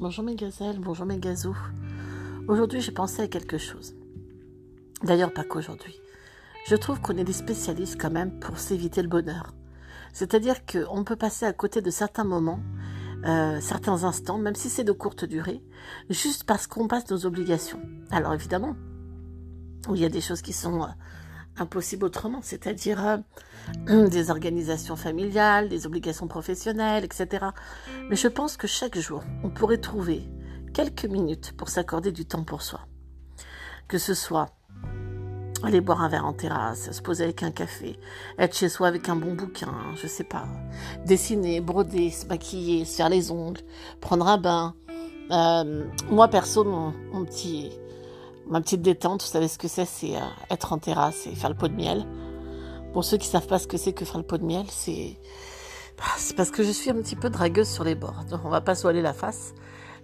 Bonjour mes gazelles, bonjour mes gazous. Aujourd'hui, j'ai pensé à quelque chose. D'ailleurs, pas qu'aujourd'hui. Je trouve qu'on est des spécialistes quand même pour s'éviter le bonheur. C'est-à-dire qu'on peut passer à côté de certains moments, euh, certains instants, même si c'est de courte durée, juste parce qu'on passe nos obligations. Alors évidemment, il y a des choses qui sont impossibles autrement, c'est-à-dire euh, des organisations familiales, des obligations professionnelles, etc. Mais je pense que chaque jour, on pourrait trouver quelques minutes pour s'accorder du temps pour soi. Que ce soit aller boire un verre en terrasse, se poser avec un café, être chez soi avec un bon bouquin, je sais pas, dessiner, broder, se maquiller, se faire les ongles, prendre un bain. Euh, moi perso, mon, petit, ma petite détente, vous savez ce que c'est, c'est euh, être en terrasse et faire le pot de miel. Pour ceux qui savent pas ce que c'est que faire le pot de miel, c'est bah, c'est parce que je suis un petit peu dragueuse sur les bords, donc on va pas se voiler la face.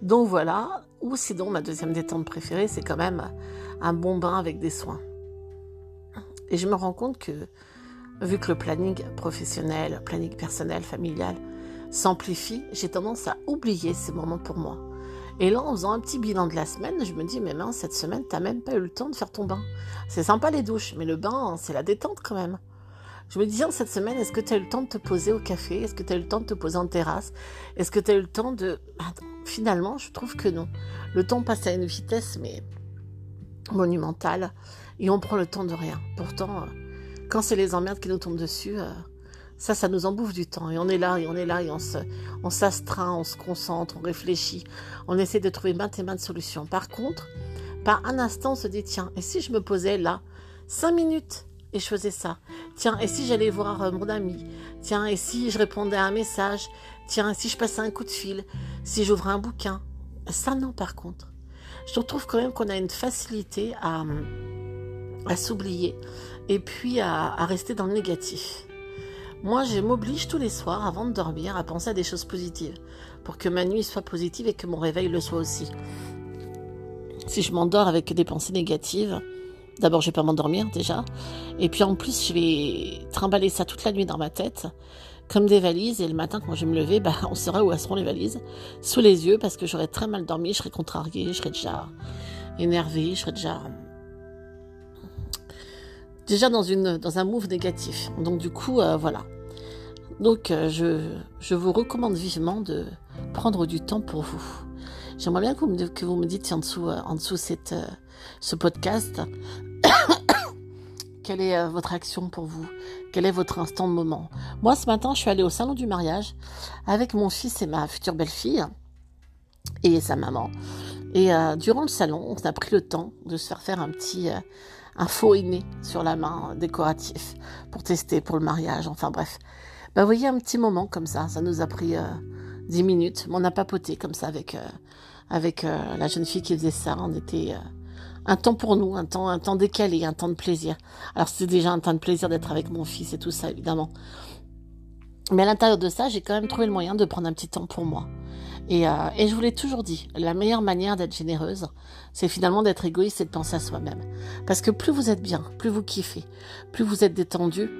Donc voilà, ou sinon ma deuxième détente préférée, c'est quand même un bon bain avec des soins. Et je me rends compte que, vu que le planning professionnel, planning personnel, familial s'amplifie, j'ai tendance à oublier ces moments pour moi. Et là, en faisant un petit bilan de la semaine, je me dis, mais mince, cette semaine, t'as même pas eu le temps de faire ton bain. C'est sympa les douches, mais le bain, c'est la détente quand même. Je me dis, cette semaine, est-ce que tu as eu le temps de te poser au café? Est-ce que tu as eu le temps de te poser en terrasse? Est-ce que tu eu le temps de... Finalement, je trouve que non. Le temps passe à une vitesse, mais monumentale et on prend le temps de rien. Pourtant, euh, quand c'est les emmerdes qui nous tombent dessus, euh, ça, ça nous embouffe du temps. Et on est là, et on est là, et on se, on s'astreint, on se concentre, on réfléchit, on essaie de trouver maintes et maintes solutions. Par contre, par un instant, on se dit, tiens, et si je me posais là, cinq minutes, et je faisais ça? Tiens, et si j'allais voir euh, mon ami? Tiens, et si je répondais à un message? Tiens, et si je passais un coup de fil? Si j'ouvrais un bouquin? Ça, non, par contre. Je trouve quand même qu'on a une facilité à, à s'oublier et puis à, rester dans le négatif. Moi, je m'oblige tous les soirs, avant de dormir, à penser à des choses positives, pour que ma nuit soit positive et que mon réveil le soit aussi. Si je m'endors avec des pensées négatives, d'abord je vais pas m'endormir déjà, et puis en plus je vais trimballer ça toute la nuit dans ma tête, comme des valises, et le matin quand je vais me lever, bah, on saura où seront les valises, sous les yeux, parce que j'aurais très mal dormi, je serais contrariée, je serais déjà énervée, je serais déjà déjà dans, une, dans un move négatif. Donc du coup, euh, voilà. Donc euh, je, je, vous recommande vivement de prendre du temps pour vous. J'aimerais bien que vous, me, que vous me dites en dessous, euh, en dessous cette, ce podcast, quelle est votre action pour vous? Quel est votre instant de moment? Moi, ce matin, je suis allée au salon du mariage avec mon fils et ma future belle-fille et sa maman. Et durant le salon, on a pris le temps de se faire faire un petit un faux aîné sur la main décoratif pour tester pour le mariage. Enfin bref. Bah, vous voyez, un petit moment comme ça. Ça nous a pris euh, dix minutes. Mais on a papoté comme ça avec, euh, avec euh, la jeune fille qui faisait ça. On était un temps pour nous, un temps, un temps décalé, un temps de plaisir. Alors c'était déjà un temps de plaisir d'être avec mon fils et tout ça, évidemment. Mais à l'intérieur de ça, j'ai quand même trouvé le moyen de prendre un petit temps pour moi. Et, euh, et je vous l'ai toujours dit, la meilleure manière d'être généreuse, c'est finalement d'être égoïste et de penser à soi-même. Parce que plus vous êtes bien, plus vous kiffez, plus vous êtes détendu,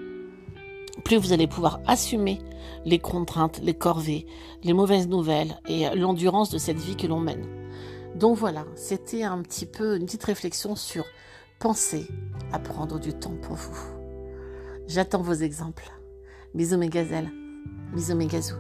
plus vous allez pouvoir assumer les contraintes, les corvées, les mauvaises nouvelles et l'endurance de cette vie que l'on mène. Donc voilà, c'était un petit peu une petite réflexion sur penser à prendre du temps pour vous. J'attends vos exemples. Bisous mes gazelles, bisous mes gazous.